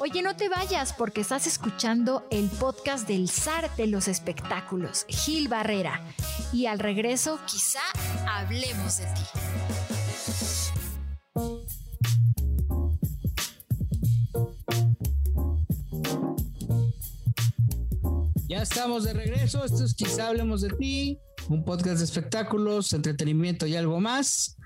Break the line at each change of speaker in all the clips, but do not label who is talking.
Oye, no te vayas porque estás escuchando el podcast del zar de los espectáculos, Gil Barrera. Y al regreso, quizá hablemos de ti.
Ya estamos de regreso. Esto es Quizá Hablemos de Ti, un podcast de espectáculos, entretenimiento y algo más.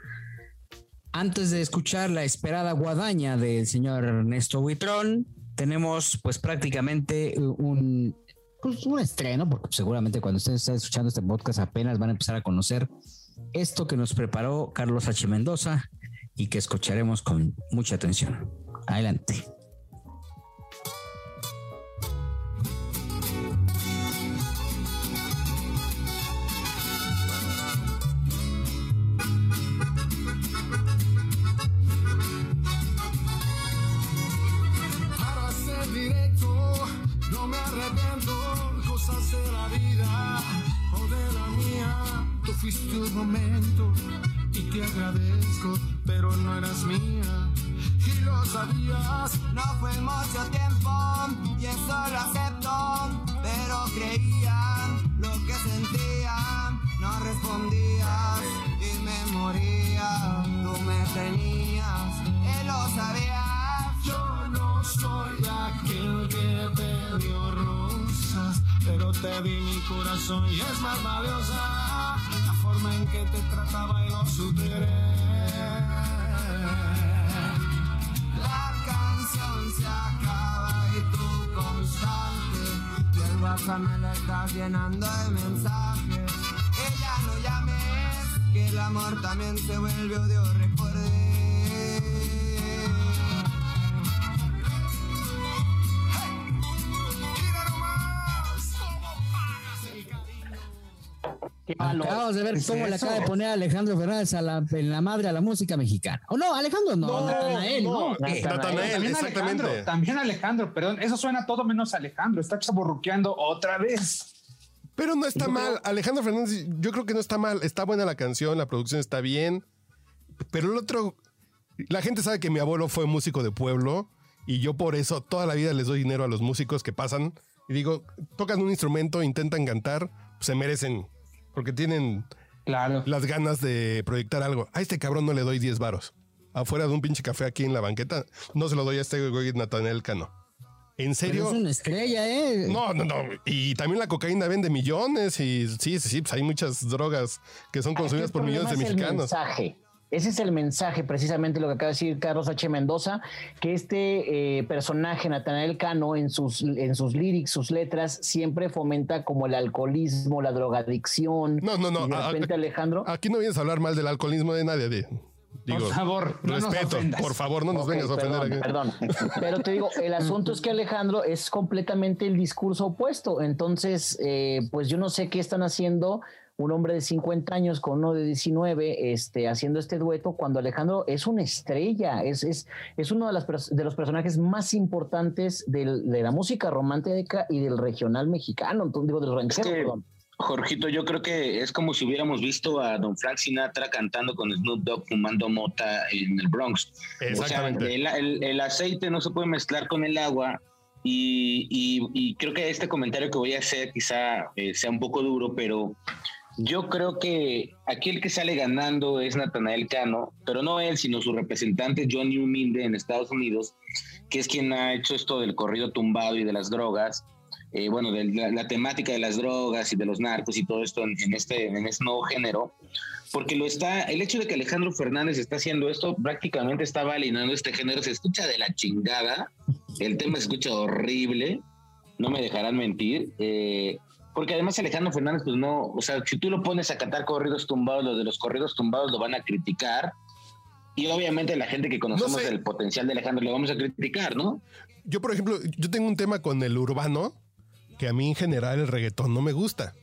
Antes de escuchar la esperada guadaña del señor Ernesto Buitrón, tenemos pues prácticamente un, pues, un estreno, porque seguramente cuando ustedes estén escuchando este podcast apenas van a empezar a conocer esto que nos preparó Carlos H. Mendoza y que escucharemos con mucha atención. Adelante.
Fuiste un momento y te agradezco, pero no eras mía. Y lo sabías,
No fue mucho tiempo y eso lo acepto, pero creían lo que sentían, no respondías y me moría, tú me tenías, él lo sabía.
yo no soy aquel que te dio rosas, pero te di mi corazón y es más valiosa en que te trataba y lo superé.
La canción se acaba y tú constante, y el WhatsApp me lo estás llenando de mensajes. Ya no llames, que el amor también se vuelve odio.
Cariño.
Acabamos de ver cómo le acaba de poner a Alejandro Fernández a la, en la madre a la música mexicana. O no, Alejandro no,
No,
Natanael, ¿no?
Natanael,
También
exactamente.
Alejandro, también Alejandro, perdón, eso suena todo menos Alejandro, está chaborruqueando otra vez.
Pero no está
Yo
mal.
creo-
Alejandro Fernández, yo creo que no está mal. Está buena la canción, la producción está bien. Pero el otro, la gente sabe que mi abuelo fue músico de pueblo y yo por eso toda la vida les doy dinero a los músicos que pasan y digo, tocan un instrumento, intentan cantar, se merecen porque tienen
Claro.
las ganas de proyectar algo. A este cabrón no le doy 10 varos. Afuera de un pinche café aquí en la banqueta, no se lo doy a este güey Natanel Cano. ¿En
Pero
serio?
es una estrella, ¿eh?
No, no, no. Y también la cocaína vende millones y sí, sí, sí, pues hay muchas drogas que son consumidas por millones de
es el
mexicanos.
mensaje. Ese es el mensaje, precisamente lo que acaba de decir Carlos H. Mendoza, que este eh, personaje, Natanael Cano, en sus, en sus lyrics, sus letras, siempre fomenta como el alcoholismo, la drogadicción.
No, no, no.
Y de repente,
a-
Alejandro.
Aquí no vienes a hablar mal del alcoholismo de nadie. de- digo,
Por favor, no nos
respeto.
ofendas.
por favor, no nos vengas a ofender
perdón,
aquí.
perdón. Pero te digo, el asunto es que Alejandro es completamente el discurso opuesto. Entonces, eh, pues yo no sé qué están haciendo un hombre de 50 años con uno de 19 este, haciendo este dueto cuando Alejandro es una estrella, es, es, es uno de, las, de los personajes más importantes del- de la música romántica y del regional mexicano, entonces, digo, del ranchero,
que-
perdón.
Jorgito, yo creo que es como si hubiéramos visto a Don Frank Sinatra cantando con Snoop Dogg fumando mota en el Bronx.
Exactamente.
O sea, el, el- el aceite no se puede mezclar con el agua y, y- y creo que este comentario que voy a hacer quizá eh, sea un poco duro, pero yo creo que aquí el que sale ganando es Natanael Cano, pero no él, sino su representante Johnny Humilde en Estados Unidos, que es quien ha hecho esto del corrido tumbado y de las drogas. eh, bueno, de la, la temática de las drogas y de los narcos y todo esto en, este, en este nuevo género, porque lo está, el hecho de que Alejandro Fernández está haciendo esto prácticamente está validando este género, se escucha de la chingada, el tema se escucha horrible, no me dejarán mentir, eh, porque además Alejandro Fernández, pues no, o sea, si tú lo pones a cantar corridos tumbados, los de los corridos tumbados lo van a criticar, y obviamente la gente que conocemos
No sé.
el potencial de Alejandro lo vamos a criticar, ¿no?
Yo, por ejemplo, yo tengo un tema con el urbano que a mí en general el reggaetón no me gusta.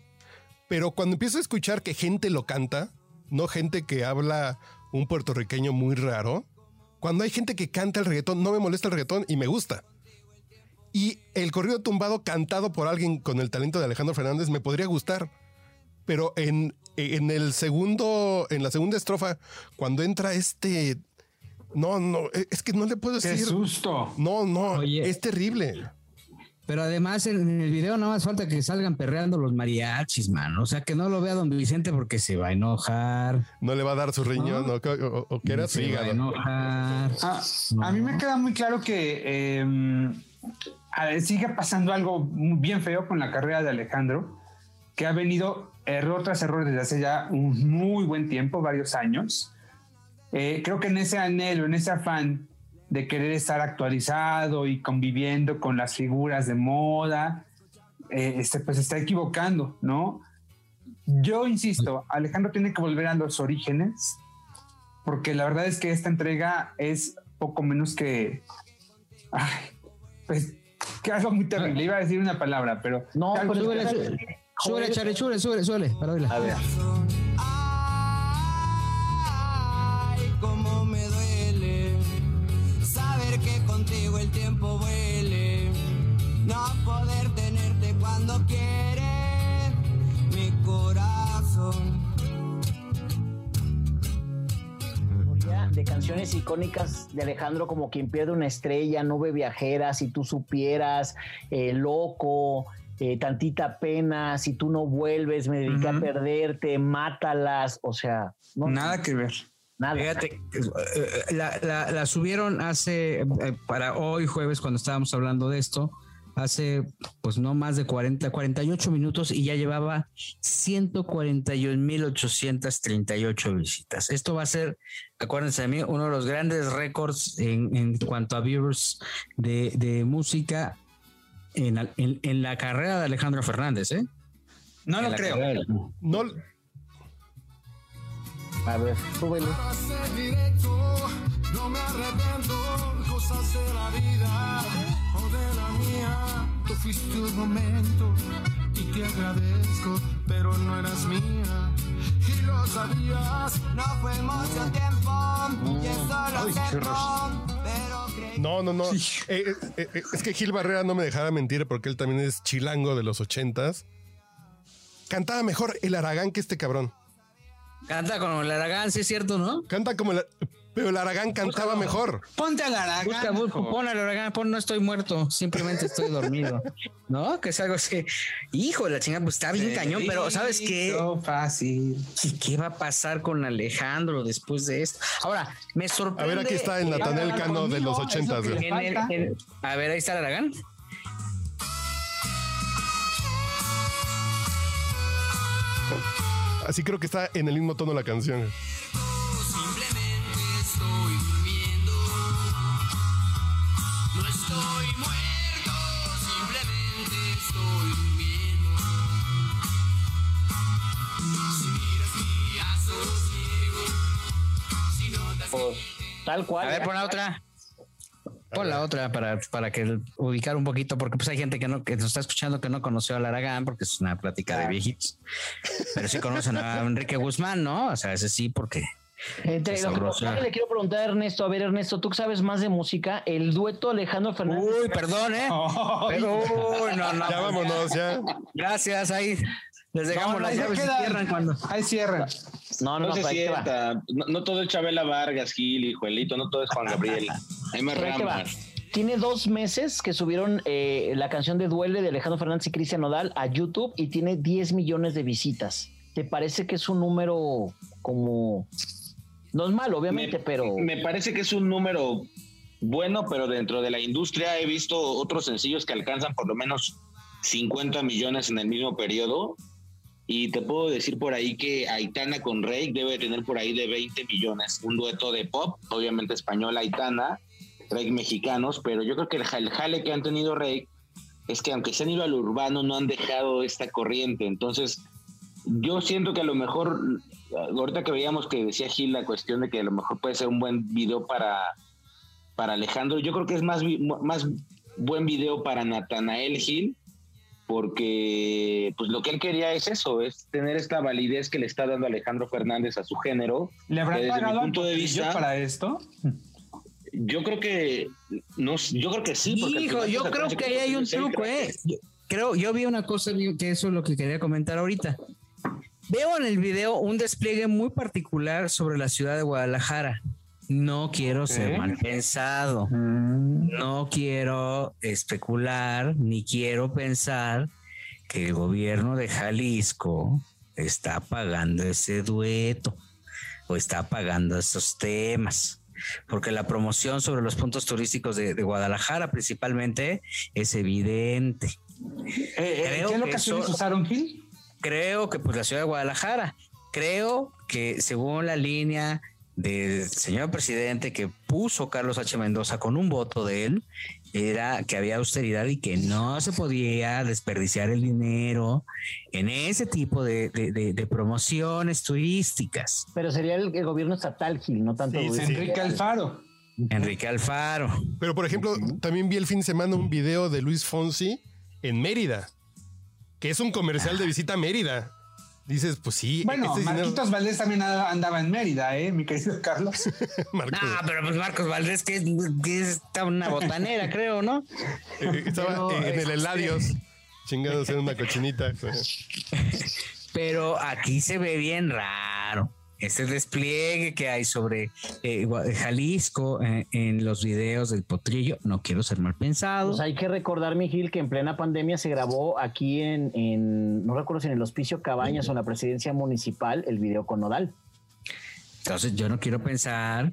Pero cuando empiezo a escuchar que gente lo canta, no gente que habla un puertorriqueño muy raro, cuando hay gente que canta el reggaetón, no me molesta el reggaetón y me gusta. Y el corrido tumbado cantado por alguien con el talento de Alejandro Fernández me podría gustar. Pero en, en el segundo, en la segunda estrofa, cuando entra este No, no, e- es que no le puedo
¡Qué
decir.
susto!
No, no,
Oye.
es terrible.
Pero además en, el video nada más falta que salgan perreando los mariachis, man. O sea, que no lo vea don Vicente porque se va a enojar.
No le va a dar su riñón o, o- o que era su
se va a
hígado.
enojar.
Ah, A mí me queda muy claro que eh, ver, sigue pasando algo bien feo con la carrera de Alejandro, que ha venido error tras error desde hace ya un muy buen tiempo, varios años. Eh, creo que en ese anhelo, en ese afán de querer estar actualizado y conviviendo con las figuras de moda, eh, este, pues se está equivocando, ¿no? Yo insisto, Alejandro tiene que volver a los orígenes, porque la verdad es que esta entrega es poco menos que. Ay, pues que algo muy terrible. Iba a decir una palabra, pero.
No, pero
Súbele, súbele, súbele, súbele, súbele, para oírla.
A ver. De canciones icónicas de Alejandro como quien pierde una estrella, nube viajera, si tú supieras, eh, loco, eh, tantita pena, si tú no vuelves, me dediqué a perderte, mátalas, o sea, no,
Nada que ver.
nada.
Fíjate, eh, la, la- la subieron hace, para hoy jueves, cuando estábamos hablando de esto, hace pues no más de 40, 48 minutos y ya llevaba 141.838 visitas. Esto va a ser, acuérdense de mí, uno de los grandes récords en, en cuanto a viewers de, de música en, en- en la carrera de Alejandro Fernández, ¿eh?
No
En
lo creo.
carrera.
No,
A ver, súbele.
Para ser directo, no me arrepiento, cosas de la vida o de la mía. Tú fuiste un momento y te agradezco, pero no eras mía y lo sabías.
No fue mucho tiempo y eso lo
Ay, qué
acepto,
horror.
pero creí.
no, no, no. Eh, eh, eh, es que Gil Barrera no me dejaba mentir porque él también es chilango de los ochentas. Cantaba mejor el Aragán que este cabrón.
Canta con el Aragán, sí es cierto, ¿no?
Canta como el... Pero el Aragán cantaba mejor.
Ponte a la
Busca, busca, pon al Aragán, pon no estoy muerto, simplemente estoy dormido. ¿No? Que es algo así. Hijo de la chingada, pues está bien cañón, pero ¿sabes qué?
fácil.
¿Qué- ¿Qué va a pasar con Alejandro después de esto? Ahora, me
A
sorprende.
ver, aquí está el Natanel Cano de los ochentas.
a ver, ahí está el Aragán.
Así creo que está en el mismo tono la canción.
Tal cual.
A ver, pon la otra. Pon la otra para, para que ubicar un poquito, porque pues hay gente que no que nos está escuchando que no conoció al Aragán, porque es una plática de viejitos. Pero sí conocen a Enrique Guzmán, ¿no? O sea, ese sí, porque
Entre lo que
Sabrosa.
pasa, le quiero preguntar a Ernesto, a ver Ernesto, tú que sabes más de música, el dueto Alejandro Fernández.
Uy, perdón, ¿eh? Pero, uy, no, no.
Ya vámonos, ya.
Gracias, ahí. Les dejamos
No,
las llaves y cierran cuando.
Ahí cierran.
No, no,
No,
no,
se sienta. No, no todo es Chabela Vargas, Gil y Juelito, no todo es Juan Gabriel. Hay más ramas.
Tiene dos meses que subieron eh, la canción de Duele de Alejandro Fernández y Cristian Nodal a YouTube y tiene 10 millones de visitas. ¿Te parece que es un número como... No es malo, obviamente,
me,
pero...
me parece que es un número bueno, pero dentro de la industria he visto otros sencillos que alcanzan por lo menos 50 millones en el mismo periodo. Y te puedo decir por ahí que Aitana con Rey debe tener por ahí de 20 millones. Un dueto de pop, obviamente español Aitana, Rey mexicanos, pero yo creo que el, ja- el jale que han tenido Rey es que aunque se han ido al urbano, no han dejado esta corriente. Entonces, yo siento que a lo mejor, ahorita que veíamos que decía Gil la cuestión de que a lo mejor puede ser un buen video para, para Alejandro, yo creo que es más, más buen video para Natanael Gil, porque pues lo que él quería es eso, es tener esta validez que le está dando Alejandro Fernández a su género.
¿Le habrán
desde mi
pagado al
punto de vista,
para esto?
yo creo que no, yo creo que sí. porque
Hijo, yo creo que ahí hay un truco. ¿eh? Yo creo, yo vi una cosa que eso es lo que quería comentar ahorita. Veo en el video un despliegue muy particular sobre la ciudad de Guadalajara. No quiero ser mal pensado.
Mm.
No quiero especular ni quiero pensar que el gobierno de Jalisco está pagando ese dueto o está pagando esos temas. Porque la promoción sobre los puntos turísticos de, de Guadalajara principalmente es evidente.
Eh, eh,
Creo
¿Qué locaciones usaron, Gil?
creo que pues la ciudad de Guadalajara, creo que según la línea del señor presidente que puso Carlos H. Mendoza con un voto de él, era que había austeridad y que no se podía desperdiciar el dinero en ese tipo de, de- de- de promociones turísticas.
Pero sería el, el gobierno estatal, Gil, no tanto
Sí,
el
sí,
gobierno
Enrique
federal.
Alfaro.
Enrique Alfaro.
Pero, por ejemplo, también vi el fin de semana un video de Luis Fonsi en Mérida, que es un comercial de visita a Mérida. Dices, pues sí.
Bueno,
este dinero-
Marquitos Valdés también andaba en Mérida, ¿eh? Mi querido Carlos.
Marcos,
Ah, pero pues Marcos Valdés, que, que está una botanera, creo, ¿no?
eh, estaba
pero,
en el
este-
Eladios, chingándose en una cochinita.
Pero aquí se ve bien raro ese despliegue que hay sobre eh, Jalisco eh, en los videos del potrillo. No quiero ser mal pensado.
Pues hay que recordar, Miguel, que en plena pandemia se grabó aquí en, en, no recuerdo si en el Hospicio Cabañas o en la presidencia municipal, el video con Nodal.
Entonces yo no quiero pensar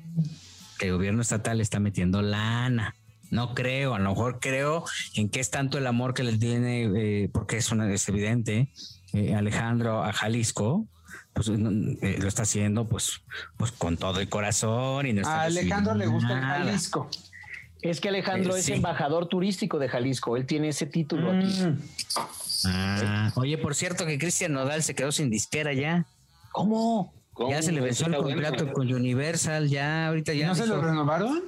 que el gobierno estatal está metiendo lana. No creo, a lo mejor creo en que es tanto el amor que le tiene, eh, porque es, una, es evidente, eh, Alejandro a Jalisco, pues no, eh, lo está haciendo pues, pues con todo el corazón y no está
A Alejandro le gusta el
nada.
Jalisco.
Es que Alejandro
Eh,
es
sí.
embajador turístico de Jalisco, él tiene ese título aquí.
Mm.
Ah, oye, por cierto que Cristian Nodal se quedó sin disquera ya.
¿Cómo?
¿Cómo?
Ya se le venció el
bueno.
contrato con Universal, ya ahorita ya
¿No se lo renovaron?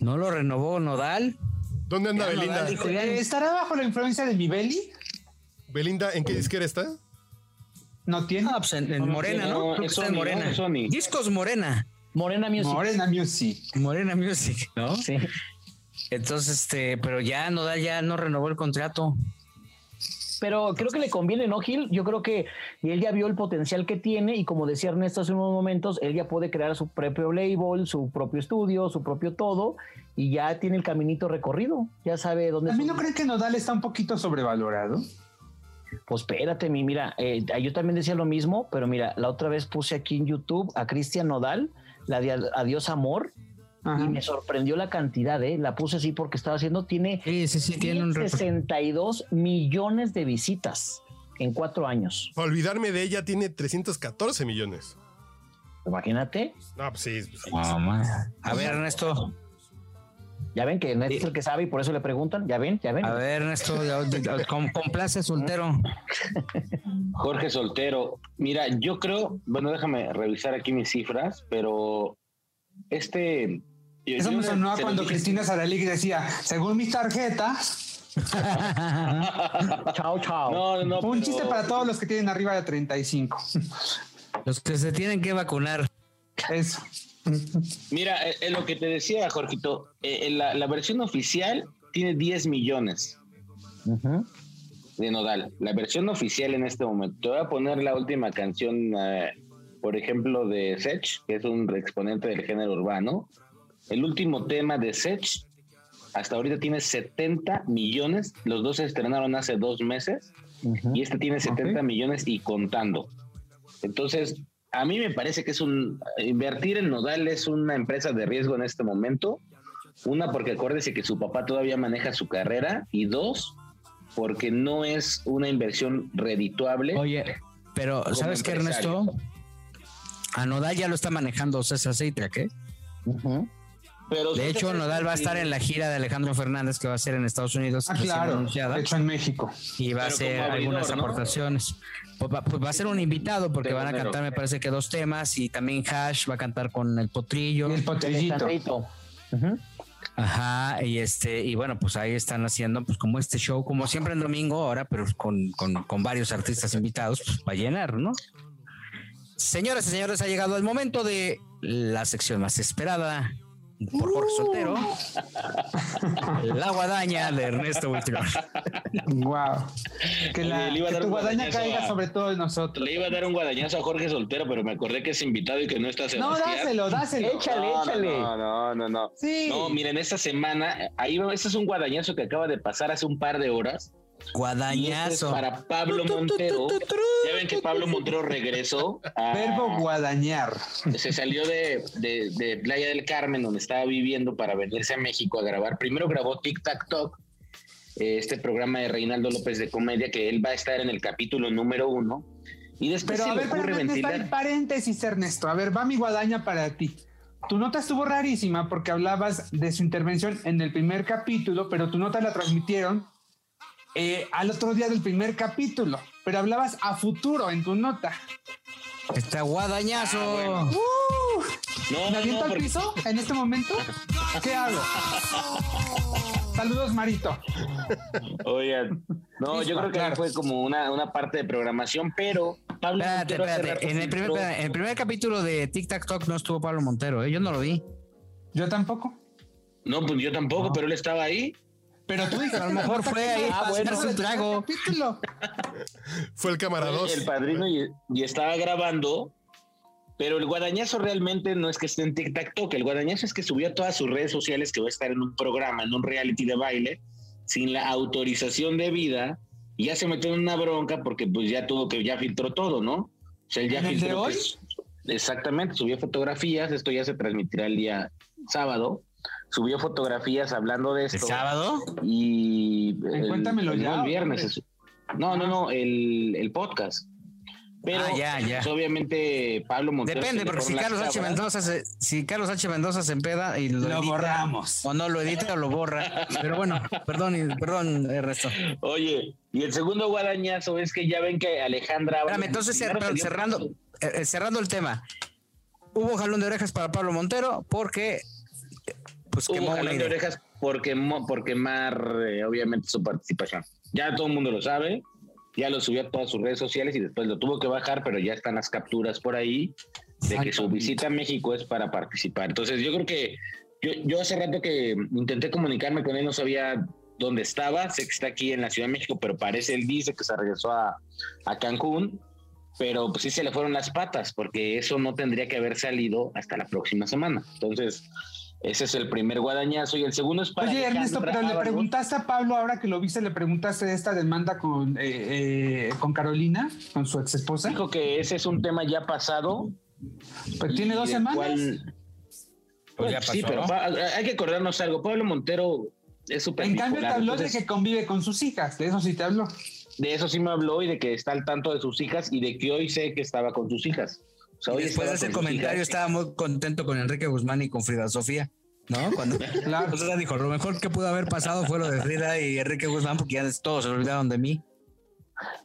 no lo renovó Nodal.
¿Dónde anda
Ya,
Belinda?
Nodal dijo, ya-
Eh, ¿Estará bajo la influencia de mi Beli?
Belinda, ¿en qué disquera está?
¿No tiene?
Ah, pues en, en
No,
Morena,
no,
¿no?
Es
en Morena.
¿no? Sony.
Discos Morena.
Morena Music.
Morena Music.
Morena Music, ¿no?
Sí.
Entonces, este, pero ya Nodal ya no renovó el contrato.
Pero creo que le conviene, ¿no, Gil? Yo creo que él ya vio el potencial que tiene y como decía Ernesto hace unos momentos, él ya puede crear su propio label, su propio estudio, su propio todo y ya tiene el caminito recorrido, ya sabe dónde...
¿A mí no creen que Nodal está un poquito sobrevalorado?
Pues espérate, mi, mira, eh, yo también decía lo mismo, pero mira, la otra vez puse aquí en YouTube a Cristian Nodal, la de Adiós Amor,
Ajá.
y me sorprendió la cantidad, ¿eh? La puse así porque estaba haciendo, tiene
Sí, sí, sí, tiene un reto.
62 millones de visitas en cuatro años.
Para olvidarme de ella, tiene 314 millones.
Imagínate.
No, pues sí. pues sí.
A ver, Ernesto.
Ya ven que Ernesto es el que sabe y por eso le preguntan. Ya ven, ya ven.
A ver, Ernesto, complace soltero.
Jorge Soltero. Mira, yo creo, bueno, déjame revisar aquí mis cifras, pero este. yo-
Eso
yo
me sonó a cuando
dije-
Cristina Saralegui decía, según mis tarjetas,
Chao, chao.
No, no,
un
pero-
chiste para todos los que tienen arriba de 35.
Los que se tienen que vacunar.
Eso.
Mira, eh, eh, lo que te decía, Jorgito, eh, la, la versión oficial tiene 10 millones de Nodal. La versión oficial en este momento. Te voy a poner la última canción, eh, por ejemplo, de Sech, que es un exponente del género urbano. El último tema de Sech, hasta ahorita tiene 70 millones. Los dos se estrenaron hace dos meses y este tiene 70 millones y contando. Entonces, a mí me parece que es un invertir en Nodal es una empresa de riesgo en este momento. Una, porque acuérdese que su papá todavía maneja su carrera. Y dos, porque no es una inversión redituable.
Oye, pero ¿sabes qué. Ernesto? A Nodal ya lo está manejando César Ceitra, ¿qué?
Ujú.
Pero
De hecho, Nodal va a estar en la gira de Alejandro Fernández que va a ser en Estados Unidos.
Ah, claro.
anunciada,
De hecho, en México.
y va a hacer
abridor,
algunas
¿no?
aportaciones. Pues va, pues va a ser un invitado porque
De
van a cantar, me parece que dos temas, y también Hash va a cantar con el potrillo.
Y el potrillito.
Ajá, y este, y bueno, pues ahí están haciendo pues como este show, como siempre en domingo ahora, pero con, con, con varios artistas invitados, pues va a llenar, ¿no? Señoras y señores, ha llegado el momento de la sección más esperada por Jorge Soltero. la guadaña de Ernesto Buitrón.
Wow. Que, la,
le iba a
que
dar
tu
un
guadaña
guadañazo
caiga
a-
sobre todos nosotros.
Le iba a dar un guadañazo a Jorge Soltero, pero me acordé que es invitado y que no está
No,
Sebastián.
dáselo, dáselo.
Échale,
no,
échale.
No, no, no, no.
Sí.
No, miren, esta semana, ahí va, este es un guadañazo que acaba de pasar hace un par de horas. Y este es
Guadañazo.
para Pablo Montero. Ven que Pablo Montero regresó. a-
Verbo guadañar.
se salió de, de- de Playa del Carmen, donde estaba viviendo, para venirse a México a grabar. Primero grabó Tic Tac Talk, eh, este programa de Reinaldo López de comedia, que él va a estar en el capítulo número uno. Y después
Pero
se
a
le
ver,
ocurre
espérame,
ventilar.
paréntesis, Ernesto. A ver, va mi guadaña para ti. Tu nota estuvo rarísima porque hablabas de su intervención en el primer capítulo, pero tu nota la transmitieron eh, al otro día del primer capítulo. Pero hablabas a futuro en tu nota.
Está guadañazo.
Ah, bueno. No,
¿Me aviento
no,
al
porque-
piso en este momento? ¿Qué hago? Saludos, Marito.
Oigan, no, yo creo que
claro.
fue como una, una parte de programación, pero Pablo
Espérate, espérate. En el, primer, espérate, en el primer capítulo de Tic Tac Talk no estuvo Pablo Montero, ¿eh? yo no lo vi.
Yo tampoco.
No, pues yo tampoco, pero él estaba ahí.
Pero tú dices,
A lo mejor fue ahí
Ah, bueno,
un trago.
Fue el 2.
el padrino y, y estaba grabando, pero el guadañazo realmente no es que esté en Tic Tac Talk, el guadañazo es que subió a todas sus redes sociales que va a estar en un programa, en un reality de baile, sin la autorización debida, y ya se metió en una bronca porque pues ya tuvo que, ya filtró todo, ¿no? O sea, él ya
¿En el de
filtró
hoy?
pues, exactamente, subió fotografías, esto ya se transmitirá el día sábado, subió fotografías hablando de
¿El
esto
sábado?
y el,
Cuéntamelo
el-
ya,
el viernes. es- No, no, no, el, el podcast. Pero
Ah, ya, ya.
pues, obviamente Pablo Montero.
Depende, porque si Carlos H. Mendoza se, si Carlos H. Mendoza se empeda y lo,
Lo
edita,
borramos.
o no lo edita o lo borra. Pero bueno, perdón, perdón, Ernesto.
Oye, y el segundo guadañazo es que ya ven que Alejandra.
Espérame, entonces cer- cerrando, eh, eh, cerrando el tema. Hubo jalón de orejas para Pablo Montero porque pues quemó una idea.
orejas por, por quemar, eh, obviamente, su participación. Ya todo el mundo lo sabe, ya lo subió a todas sus redes sociales y después lo tuvo que bajar, pero ya están las capturas por ahí de que su visita a México es para participar. Entonces, yo creo que yo, yo hace rato que intenté comunicarme con él, no sabía dónde estaba, sé que está aquí en la Ciudad de México, pero parece, él dice que se regresó a, a Cancún, pero pues sí se le fueron las patas, porque eso no tendría que haber salido hasta la próxima semana. Entonces, ese es el primer guadañazo y el segundo es para
Oye, Ernesto, pero le preguntaste a Pablo, ahora que lo viste, le preguntaste de esta demanda con, eh, eh, con Carolina, con su ex esposa.
Dijo que ese es un tema ya pasado.
Pues tiene dos semanas.
cual-
Pues ya
sí,
pasó.
pero hay que acordarnos algo. Pablo Montero es súper
En cambio, te habló de que convive con sus hijas, de eso sí te habló.
de eso sí me habló y de que está al tanto de sus hijas y de que hoy sé que estaba con sus hijas. Sea, hoy
después de ese comentario estaba muy contento con Enrique Guzmán y con Frida Sofía. ¿No? Cuando
Claro.
o sea, dijo, lo mejor que pudo haber pasado fue lo de Frida y Enrique Guzmán porque ya todos se olvidaron de mí.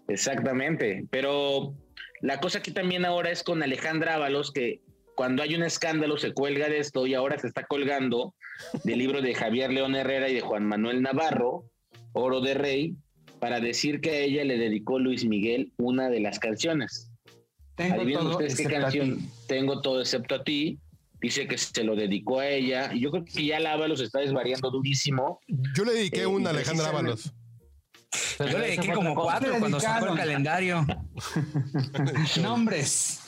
Exactamente, pero la cosa aquí también ahora es con Alejandra Ábalos, que cuando hay un escándalo se cuelga de esto y ahora se está colgando del libro de Javier León Herrera y de Juan Manuel Navarro, Oro de Rey, para decir que a ella le dedicó Luis Miguel una de las canciones.
Tengo
Adivinen
todo
ustedes qué
excepto a
canción
ti.
tengo todo excepto a ti. Dice que se lo dedicó a ella. Y yo creo que ya la Ábalos está desvariando durísimo.
Yo le dediqué
Eh,
una a Alejandra Ábalos.
Yo le dediqué como cuatro cuando sacó el calendario.
Nombres.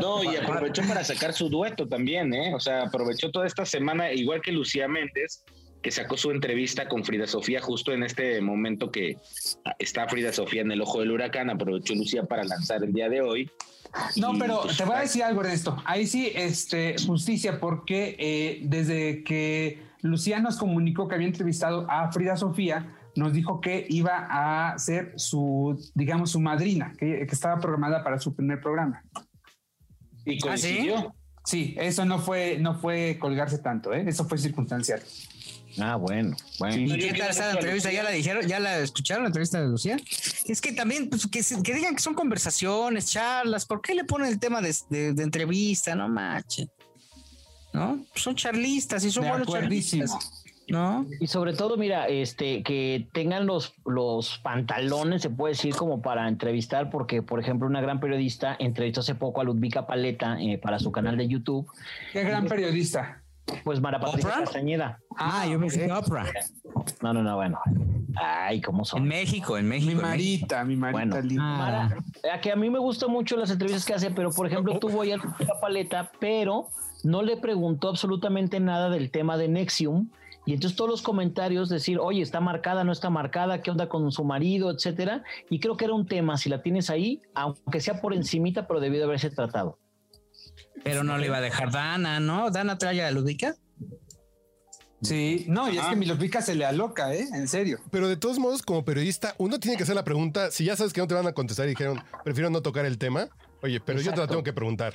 No, y aprovechó para sacar su dueto también, ¿eh? O sea, aprovechó toda esta semana, igual que Lucía Méndez, que sacó su entrevista con Frida Sofía justo en este momento que está Frida Sofía en el ojo del huracán, aprovechó Lucía para lanzar el día de hoy.
No, pero
pues,
te voy a decir algo, Ernesto. Ahí sí, este, justicia, porque eh, desde que Lucía nos comunicó que había entrevistado a Frida Sofía, nos dijo que iba a ser su, digamos, su madrina, que, que estaba programada para su primer programa.
Y
¿Ah, sí?
coincidió.
Sí, eso no fue, no fue colgarse tanto, ¿eh? eso fue circunstancial.
Ah, bueno, bueno.
¿Y
No, yo
qué tal está la entrevista? ¿Ya la dijeron? ¿Ya la escucharon la entrevista de Lucía? Es que también, pues, que, digan que son conversaciones, charlas. ¿Por qué le ponen el tema de, de- de entrevista? No manches. ¿No? Son charlistas y son
De
buenos charlistas. ¿No?
Y sobre todo, mira, este, que tengan los, los pantalones, se puede decir, como para entrevistar, porque, por ejemplo, una gran periodista entrevistó hace poco a Ludvika Paleta eh, para su canal de YouTube.
Qué gran periodista.
Pues Mara Patricia
¿Oprah?
Castañeda.
Ah, yo pensé que Oprah.
No, no, no, bueno. Ay, ¿cómo
En
son?
México, en México.
Mi
en México.
Marita, mi Marita
Bueno.
linda.
Ah,
Mara, a que a mí me gustan mucho las entrevistas que hace, pero por ejemplo tuvo ya la paleta, pero no le preguntó absolutamente nada del tema de Nexium. Y entonces todos los comentarios decir, oye, está marcada, no está marcada, qué onda con su marido, etcétera. Y creo que era un tema, si la tienes ahí, aunque sea por encimita, pero debió de haberse tratado.
Pero no le iba a dejar Dana, ¿no? Dana trae a Ludica.
Sí, no, y es que mi Lupica se le aloca, ¿eh? En serio.
Pero de todos modos, como periodista, uno tiene que hacer la pregunta. Si ya sabes que no te van a contestar y dijeron, prefiero no tocar el tema. Oye, pero yo te la tengo que preguntar.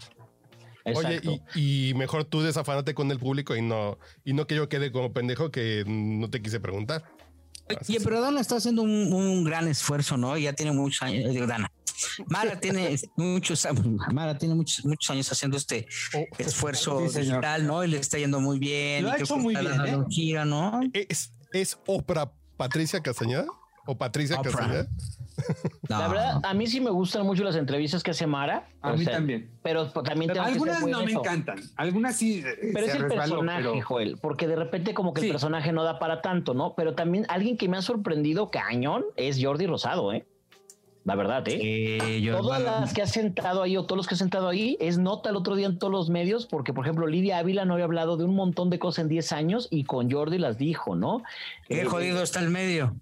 Oye,
Exacto.
y, y mejor tú desafánate con el público y no, y no que yo quede como pendejo que no te quise preguntar.
Oye, pero Dana está haciendo un, un gran esfuerzo, ¿no? Ya tiene muchos años. digo, Dana. Mara tiene muchos, Mara tiene muchos, muchos años haciendo este
Oh.
esfuerzo
Sí,
digital, ¿no? Y le está yendo muy bien.
Lo ha hecho muy bien, ¿eh?
gira, ¿no?
¿Es, es Oprah Patricia Castañeda? ¿O Patricia
Oprah.
Castañeda?
La verdad, a mí sí me gustan mucho las entrevistas que hace Mara.
A mí
sea,
también.
Pero también tengo que ser
Algunas no me encantan. Algunas sí. eh,
Pero
se
es el
resbaló,
personaje,
pero-
Joel, porque de repente como que
Sí.
el personaje no da para tanto, ¿no? Pero también alguien que me ha sorprendido cañón es Jordi Rosado, ¿eh? La verdad, ¿eh?
Eh, yo-
Todas
bueno,
las que ha sentado ahí o todos los que ha sentado ahí es nota el otro día en todos los medios porque, por ejemplo, Lidia Ávila no había hablado de un montón de cosas en 10 años y con Jordi las dijo, ¿no?
Qué
Eh,
jodido está el medio.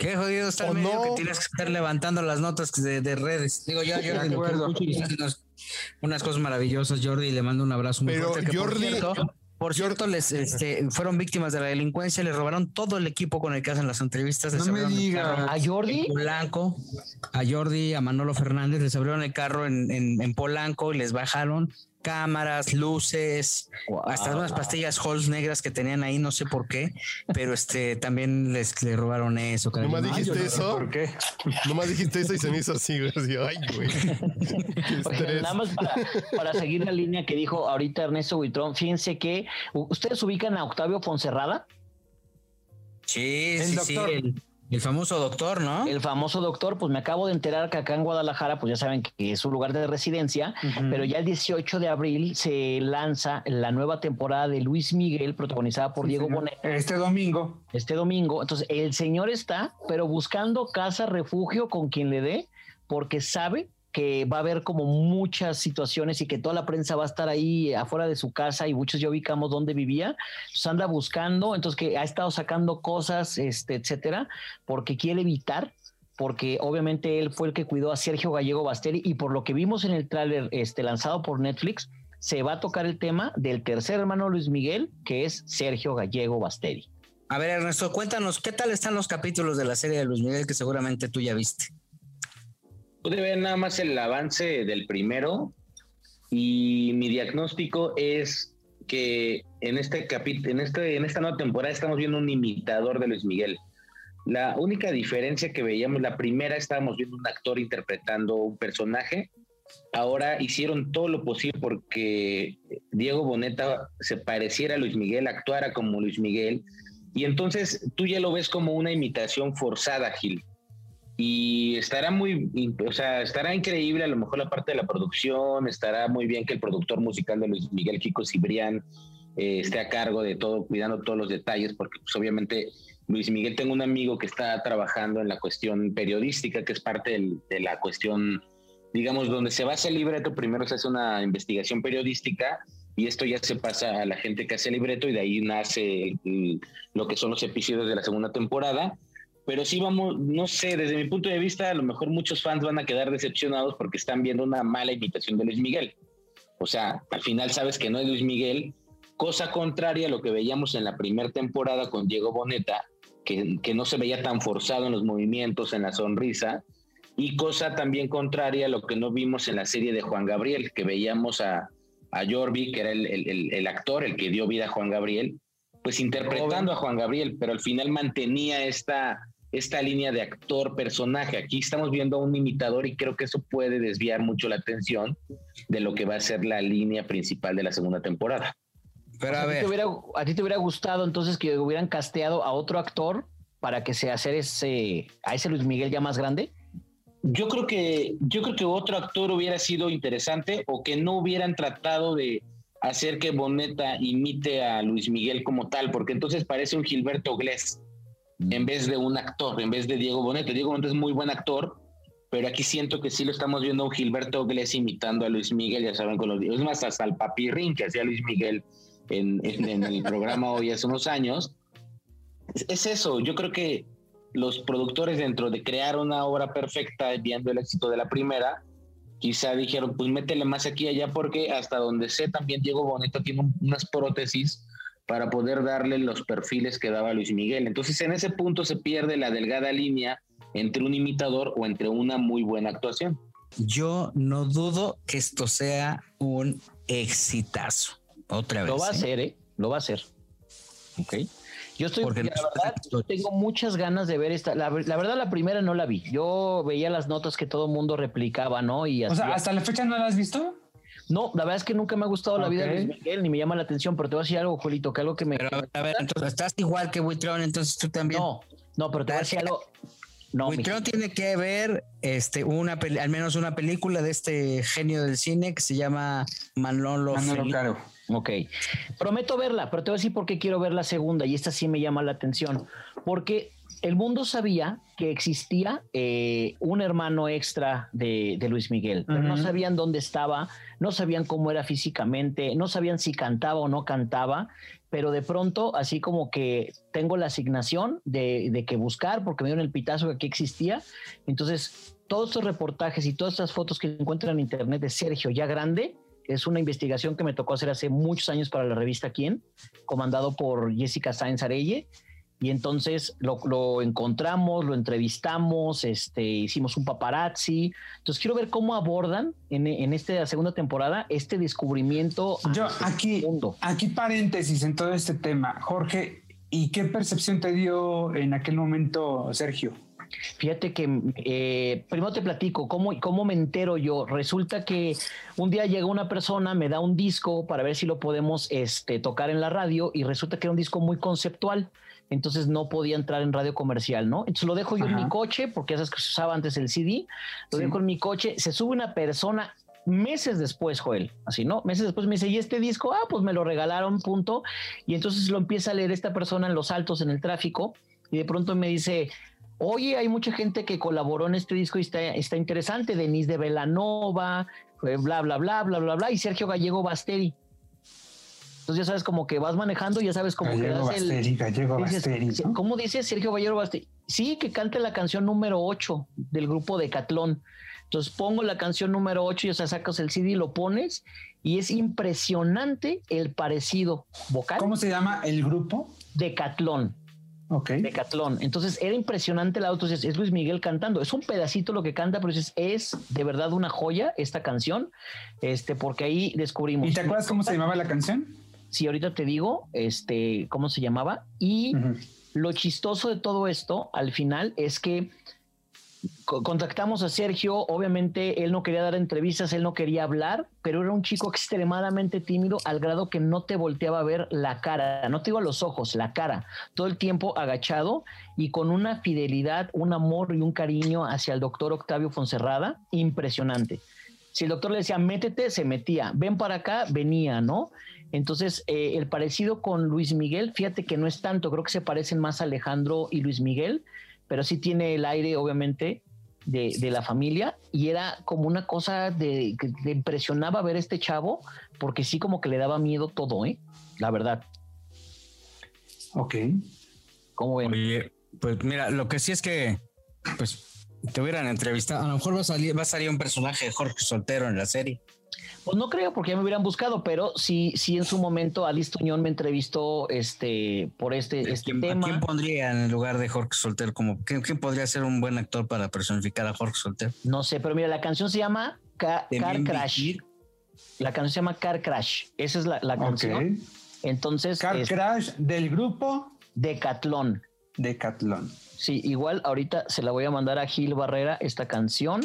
Qué jodido está el
¿O
medio
no?
que tienes que estar levantando las notas de, de redes. Digo, yo, yo
De
lo que
acuerdo.
escucho y hace unas, unas cosas maravillosas, Jordi, y le mando un abrazo muy
Pero
fuerte. que por
Jordi-
cierto, por cierto, les este, fueron víctimas de la delincuencia, les robaron todo el equipo con el que hacen las entrevistas. les
No me
abrieron el
digas.
carro
A Jordi,
en Polanco, a Jordi, a Manolo Fernández, les abrieron el carro en, en, en Polanco y les bajaron cámaras, luces,
Wow.
hasta unas pastillas Halls negras que tenían ahí, no sé por qué, pero este también les le robaron eso.
¿No más dijiste
yo no sé
eso?
¿Por qué?
Nomás dijiste eso y se me hizo así, güey. Así, Ay, güey. Estrés.
nada más para, para seguir la línea que dijo ahorita Ernesto Buitrón, fíjense que ustedes ubican a Octavio Fonserrada,
Sí,
El
sí, sí, el, el famoso doctor, ¿no?
el famoso doctor, pues me acabo de enterar que acá en Guadalajara, pues ya saben que es su lugar de residencia, pero ya el 18 de abril se lanza la nueva temporada de Luis Miguel, protagonizada por
Sí,
Diego
señor.
Bonet,
Este domingo.
este domingo. Entonces, el señor está, pero buscando casa, refugio con quien le dé, porque sabe que va a haber como muchas situaciones y que toda la prensa va a estar ahí afuera de su casa y muchos ya ubicamos dónde vivía. Entonces anda buscando, entonces que ha estado sacando cosas, este, etcétera, porque quiere evitar porque obviamente él fue el que cuidó a Sergio Gallego Basteri y por lo que vimos en el tráiler este, lanzado por Netflix, se va a tocar el tema del tercer hermano Luis Miguel, que es Sergio Gallego Basteri.
A ver, Ernesto, cuéntanos, ¿qué tal están los capítulos de la serie de Luis Miguel que seguramente tú ya viste?
Pude ver nada más el avance del primero y mi diagnóstico es que en este en este, en esta nueva temporada estamos viendo un imitador de Luis Miguel. La única diferencia que veíamos, la primera estábamos viendo un actor interpretando un personaje. Ahora hicieron todo lo posible porque Diego Boneta se pareciera a Luis Miguel, actuara como Luis Miguel. Y entonces tú ya lo ves como una imitación forzada, Gil y estará muy, o sea, estará increíble a lo mejor la parte de la producción, estará muy bien que el productor musical de Luis Miguel Kiko Cibrián eh, esté a cargo de todo, cuidando todos los detalles, porque pues obviamente Luis Miguel tengo un amigo que está trabajando en la cuestión periodística, que es parte del- de la cuestión, digamos, donde se basa el libreto, primero se hace una investigación periodística y esto ya se pasa a la gente que hace el libreto y de ahí nace lo que son los episodios de la segunda temporada pero sí vamos, no sé, desde mi punto de vista, a lo mejor muchos fans van a quedar decepcionados porque están viendo una mala imitación de Luis Miguel. O sea, al final sabes que no es Luis Miguel, cosa contraria a lo que veíamos en la primera temporada con Diego Boneta, que, que no se veía tan forzado en los movimientos, en la sonrisa, y cosa también contraria a lo que no vimos en la serie de Juan Gabriel, que veíamos a, a Jordi, que era el, el- el- el actor, el que dio vida a Juan Gabriel, pues interpretando a Juan Gabriel, pero al final mantenía esta, esta línea de actor-personaje. Aquí estamos viendo a un imitador y creo que eso puede desviar mucho la atención de lo que va a ser la línea principal de la segunda temporada.
Pero a
¿A ti,
ver,
te hubiera, ¿A ti te hubiera gustado entonces que hubieran casteado a otro actor para que se hacer ese, a ese Luis Miguel ya más grande?
Yo creo que yo creo que otro actor hubiera sido interesante o que no hubieran tratado de, hacer que Boneta imite a Luis Miguel como tal, porque entonces parece un Gilberto Glés en vez de un actor, en vez de Diego Boneta. Diego Boneta es muy buen actor, pero aquí siento que sí lo estamos viendo a un Gilberto Glés imitando a Luis Miguel, ya saben, con los es más, hasta el papirrín que hacía Luis Miguel en, en el programa hoy hace unos años. Es, es eso, yo creo que los productores dentro de crear una obra perfecta, viendo el éxito de la primera, quizá dijeron, pues métele más aquí y allá, porque hasta donde sé también Diego Boneta tiene un- unas prótesis para poder darle los perfiles que daba Luis Miguel. Entonces en ese punto se pierde la delgada línea entre un imitador o entre una muy buena actuación.
Yo no dudo que esto sea un exitazo. Otra vez.
Lo va a
¿eh?
hacer, ¿eh? Lo va a hacer. Ok. Yo estoy,
Porque
la verdad, tengo muchas ganas de ver esta. La, la verdad, la primera no la vi. Yo veía las notas que todo el mundo replicaba, ¿no? Y
O sea, hasta la fecha no la has visto.
No, la verdad es que nunca me ha gustado la vida de. Luis Miguel, ni me llama la atención, pero te voy a decir algo, Julito, que algo que me.
Pero a ver, a ver, entonces estás igual que Buitrón, entonces tú también.
no, no, pero te voy a decir algo. No,
Buitrón tiene que ver este, una peli- al menos una película de este genio del cine que se llama Manolo,
Manolo. Caro.
Ok. Prometo verla, pero te voy a decir por qué quiero ver la segunda y esta sí me llama la atención. Porque el mundo sabía que existía eh, un hermano extra de, de Luis Miguel, pero no sabían dónde estaba, no sabían cómo era físicamente, no sabían si cantaba o no cantaba, pero de pronto, así como que tengo la asignación de, de que buscar, porque me dieron el pitazo que aquí existía. Entonces, todos estos reportajes y todas estas fotos que encuentran en internet de Sergio ya grande, es una investigación que me tocó hacer hace muchos años para la revista Quién, comandado por Jessica Sáenz Arelle. Y entonces lo, lo encontramos, lo entrevistamos, este, hicimos un paparazzi. Entonces quiero ver cómo abordan en, en esta segunda temporada este descubrimiento
Yo
al
aquí,
mundo.
aquí paréntesis en todo este tema. Jorge, ¿y qué percepción te dio en aquel momento Sergio?
Fíjate que eh, primero te platico cómo, cómo me entero yo. Resulta que un día llega una persona, me da un disco para ver si lo podemos este, tocar en la radio y resulta que era un disco muy conceptual. Entonces no podía entrar en radio comercial, ¿no? Entonces lo dejo yo en mi coche, porque esas que se usaba antes el CD, lo
Sí.
dejo en mi coche, se sube una persona meses después, Joel, así, ¿no? Meses después me dice, ¿y este disco? Ah, pues me lo regalaron, punto. Y entonces lo empieza a leer esta persona en los altos, en el tráfico, y de pronto me dice, oye, hay mucha gente que colaboró en este disco y está, está interesante, Denise de Velanova, eh, bla, bla, bla, bla, bla, bla, y Sergio Gallego Basteri. Entonces ya sabes como que vas manejando, ya sabes como que
Gallego
das el...
Basteri, Gallego
Dices,
Basteri.
¿Cómo dice Sergio Gallego Basteri? Sí, que cante la canción número 8 del grupo Decatlón. Entonces pongo la canción número 8 y o sea, sacas el CD, lo pones y es impresionante el parecido vocal.
¿Cómo se llama el grupo?
Decatlón.
Ok.
Decatlón. Entonces era impresionante el auto. Es Luis Miguel cantando. Es un pedacito lo que canta, pero es, es de verdad una joya esta canción. Este, porque ahí descubrimos.
¿Y te acuerdas cómo se llamaba la canción?
Sí, ahorita te digo, este, cómo se llamaba. Y lo chistoso de todo esto, al final, es que co- contactamos a Sergio. Obviamente, él no quería dar entrevistas, él no quería hablar, pero era un chico extremadamente tímido al grado que no te volteaba a ver la cara. No te digo a los ojos, la cara. Todo el tiempo agachado y con una fidelidad, un amor y un cariño hacia el doctor Octavio Fonserrada impresionante. Si el doctor le decía, métete, se metía. Ven para acá, venía, ¿no? Entonces, eh, el parecido con Luis Miguel, fíjate que no es tanto, creo que se parecen más Alejandro y Luis Miguel, pero sí tiene el aire, obviamente, de, de la familia y era como una cosa de que te impresionaba ver a este chavo, porque sí como que le daba miedo todo, ¿eh? La verdad.
Ok.
¿Cómo ven?
Oye, pues mira, lo que sí es que, pues, te hubieran entrevistado. A lo mejor va a salir, va a salir un personaje de Jorge Soltero en la serie.
Pues no creo porque ya me hubieran buscado, pero sí, sí en su momento Alice Tuñón me entrevistó este, por este, este
¿Quién, a
tema.
quién pondría en el lugar de Jorge Soltero? Como, ¿quién, quién podría ser un buen actor para personificar a Jorge Soltero?
No sé, pero mira, la canción se llama Car Crash. La canción se llama Car Crash. Esa es la, la canción. Entonces,
Car
es
Crash del grupo
Decatlón.
Decathlon.
Sí, igual ahorita se la voy a mandar a Gil Barrera esta canción.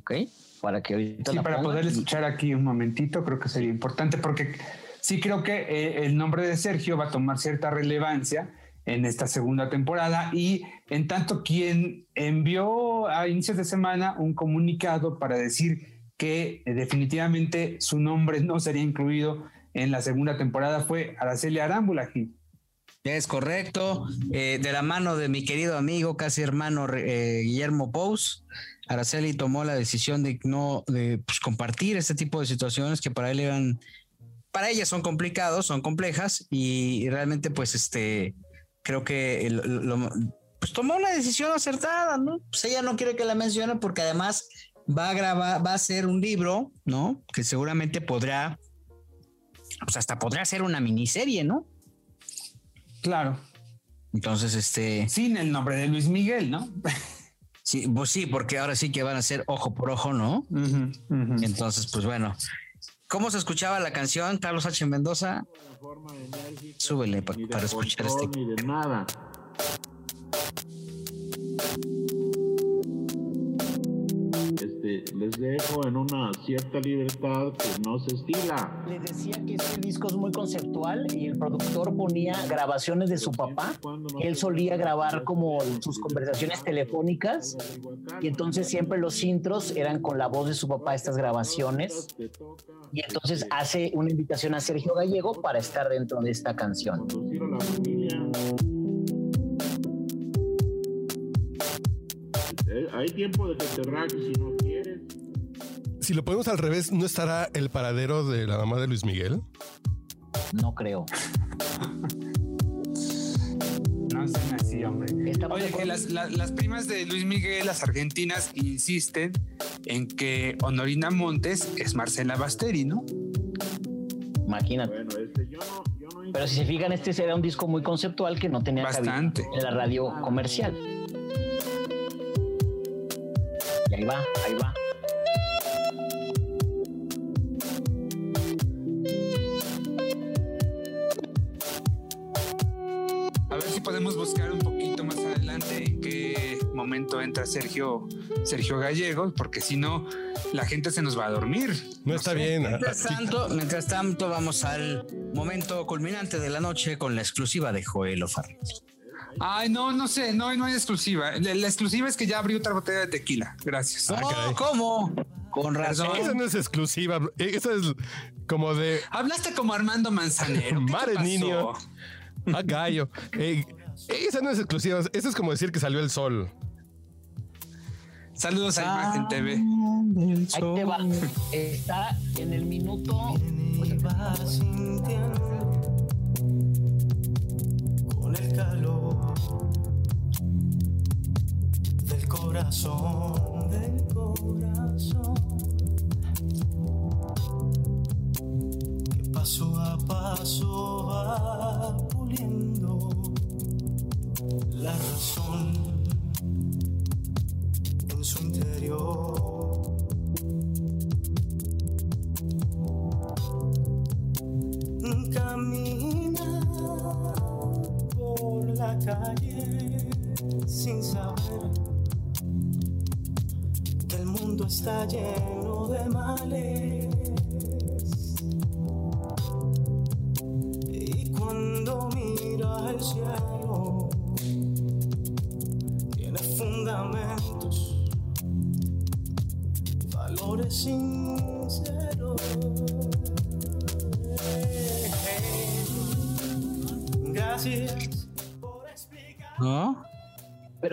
Ok. Para que ahorita
Sí,
la
para poder escuchar aquí un momentito, creo que sería importante porque sí creo que eh, el nombre de Sergio va a tomar cierta relevancia en esta segunda temporada y en tanto quien envió a inicios de semana un comunicado para decir que eh, definitivamente su nombre no sería incluido en la segunda temporada fue Araceli Arámbula.
Es correcto. Eh, de la mano de mi querido amigo, casi hermano eh, Guillermo Pous, Araceli tomó la decisión de no de, pues, compartir este tipo de situaciones que para él eran, para ellas son complicados, son complejas y, realmente pues este, creo que lo- pues tomó una decisión acertada, ¿no? Pues ella no quiere que la mencione porque además va a grabar, va a hacer un libro, ¿no? Que seguramente podrá, pues hasta podrá ser una miniserie, ¿no?
Claro.
Entonces, este,
Sin el nombre de Luis Miguel, ¿no?
sí, pues sí, porque ahora sí que van a ser ojo por ojo, ¿no? Entonces, pues bueno. ¿Cómo se escuchaba la canción, Carlos H. Mendoza? Súbele pa-
ni de
para escuchar este.
Ni de nada. Les dejo en una cierta libertad que no se estila.
Les decía que este disco es muy conceptual y el productor ponía grabaciones de su papá. Él solía grabar como sus conversaciones telefónicas y entonces siempre los intros eran con la voz de su papá estas grabaciones. Y entonces hace una invitación a Sergio Gallego para estar dentro de esta canción.
Eh, Hay tiempo de que te rajes si no.
Si lo ponemos al revés, ¿no estará el paradero de la mamá de Luis Miguel?
No creo.
No sean así, hombre. Oye, que las, la- las primas de Luis Miguel, las argentinas, insisten en que Honorina Montes es Marcela Basteri, ¿no?
Imagínate.
Bueno, este, yo no, yo no
Pero si se fijan, este era un disco muy conceptual que no tenía cabida
Bastante.
en la radio comercial. Y ahí va, ahí va.
Momento entra Sergio, Sergio Gallego, porque si no, la gente se nos va a dormir.
No está bien.
Mientras tanto, mientras tanto, vamos al momento culminante de la noche con la exclusiva de Joel O'Farrill.
Ay, no, no sé, no, no hay exclusiva. La, la exclusiva es que ya abrió otra botella de tequila. Gracias.
No,
caray.
¿cómo? Con razón.
Esa no es exclusiva. Esa es como de
Hablaste como Armando Manzanero. ¿Qué te
Mare niño. a gallo. Eh, esa no es exclusiva. Esa es como decir que salió el sol.
Saludos a Imagen TV.
Ahí te va. Está en el minuto.
con el calor del corazón, del corazón, que paso a paso va puliendo la razón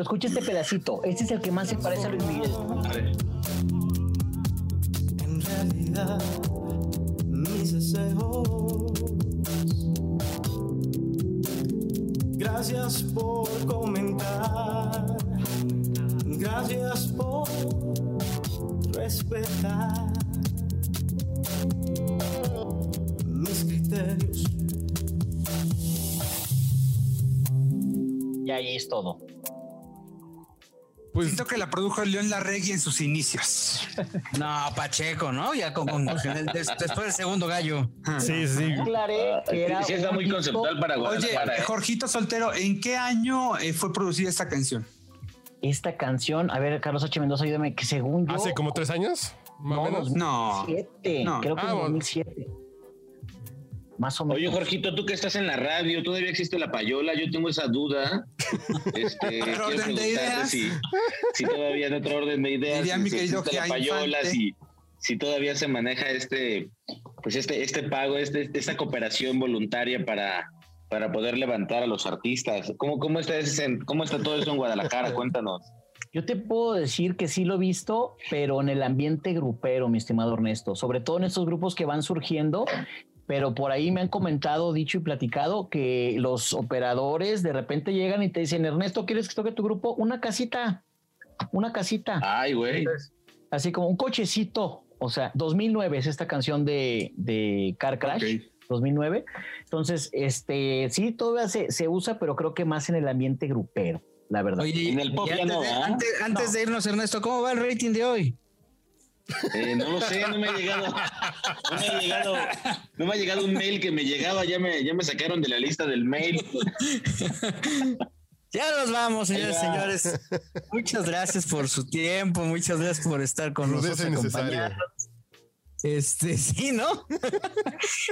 escucha este pedacito. Este es el que más se parece a Luis Miguel.
En realidad, mis deseos. Gracias por comentar. Gracias por respetar mis criterios.
Y ahí es todo.
Pues
Siento que la produjo León Larregui en sus inicios.
No, Pacheco, ¿no? Ya con, con- des- después del segundo gallo.
sí, sí.
Aclaré que era
Sí, está muy conceptual para
Oye,
Guadalajara. ¿eh?
Jorgito Soltero, ¿en qué año eh, fue producida esta canción?
Esta canción, a ver, Carlos H. Mendoza, ayúdame, que según yo.
Hace como tres años, más o
No,
menos.
No.
2007,
No.
creo que
Ah,
en
bueno.
2007. Más o menos.
Oye, Jorgito, tú que estás en la radio, ¿todavía existe la payola? Yo tengo esa duda. Este, quiero
orden de ideas.
Si, si todavía en otro orden de ideas,
Diría
si
mi querido
la payola,
Infante.
si, si todavía se maneja este pues este, este pago, este, esta cooperación voluntaria para, para poder levantar a los artistas. ¿Cómo, cómo, está ese- cómo está todo eso en Guadalajara? Cuéntanos.
Yo te puedo decir que sí lo he visto, pero en el ambiente grupero, mi estimado Ernesto, sobre todo en estos grupos que van surgiendo, pero por ahí me han comentado, dicho y platicado que los operadores de repente llegan y te dicen, Ernesto, ¿quieres que toque tu grupo? Una casita, una casita,
Ay, güey.
así como un cochecito. O sea, 2009 es esta canción de, de Car Crash.
Ok.
2009. Entonces, este, sí, todavía se, se usa, pero creo que más en el ambiente grupero, la verdad.
Oye,
En el pop
y
ya
antes,
no,
de, antes, antes de irnos, Ernesto, ¿cómo va el rating de hoy?
Eh, no lo sé, no me ha llegado, no me ha llegado, no me ha llegado un mail que me llegaba, ya me, ya me sacaron de la lista del mail.
Ya nos vamos, señores, señores. Muchas gracias por su tiempo, muchas gracias por estar con
Rudeza
nosotros. acompañándonos. Este, sí, ¿no?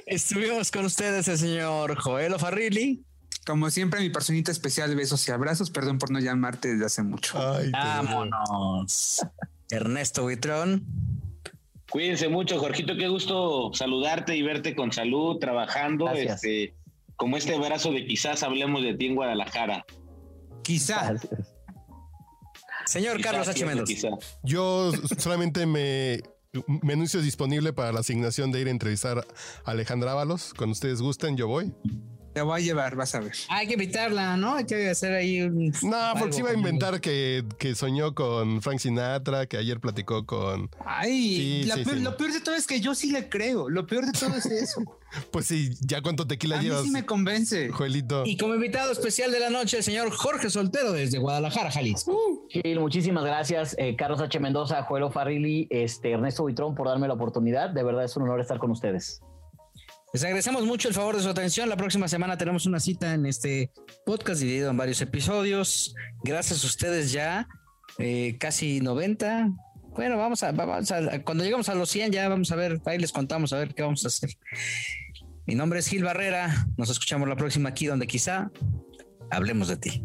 Estuvimos con ustedes el señor Joel Farrilli.
Como siempre, mi personita especial, besos y abrazos. Perdón por no llamarte desde hace mucho.
Ay,
Vámonos. Ernesto Buitrón.
Cuídense mucho, Jorgito, qué gusto saludarte y verte con salud, trabajando,
Gracias.
este, como este abrazo de quizás hablemos de ti en Guadalajara.
Quizá.
Señor
Quizá,
Carlos H. Mendoza.
quizá.
Yo solamente me, me anuncio disponible para la asignación de ir a entrevistar a Alejandra Ábalos. Cuando ustedes gusten, yo voy.
Te voy a llevar, vas a ver.
Hay que invitarla, ¿no? Hay que hacer ahí un.
No,
algo
porque se iba a inventar que, que soñó con Frank Sinatra, que ayer platicó con.
Ay,
Sí,
la
sí,
peor-
sí.
lo peor de todo es que yo sí le creo. Lo peor de todo es eso.
Pues sí, ya cuánto tequila
a mí
llevas,
sí me convence.
Joelito.
Y como invitado especial de la noche, el señor Jorge Soltero desde Guadalajara, Jalisco.
Gil, muchísimas gracias, eh, Carlos H. Mendoza, Joelo Farrilli, este, Ernesto Buitrón, por darme la oportunidad. De verdad es un honor estar con ustedes.
Les agradecemos mucho el favor de su atención. La próxima semana tenemos una cita en este podcast dividido en varios episodios. Gracias a ustedes ya, eh, casi 90. Bueno, vamos a, vamos a, cuando llegamos a los 100 ya vamos a ver, ahí les contamos a ver qué vamos a hacer. Mi nombre es Gil Barrera. Nos escuchamos la próxima aquí donde quizá hablemos de ti.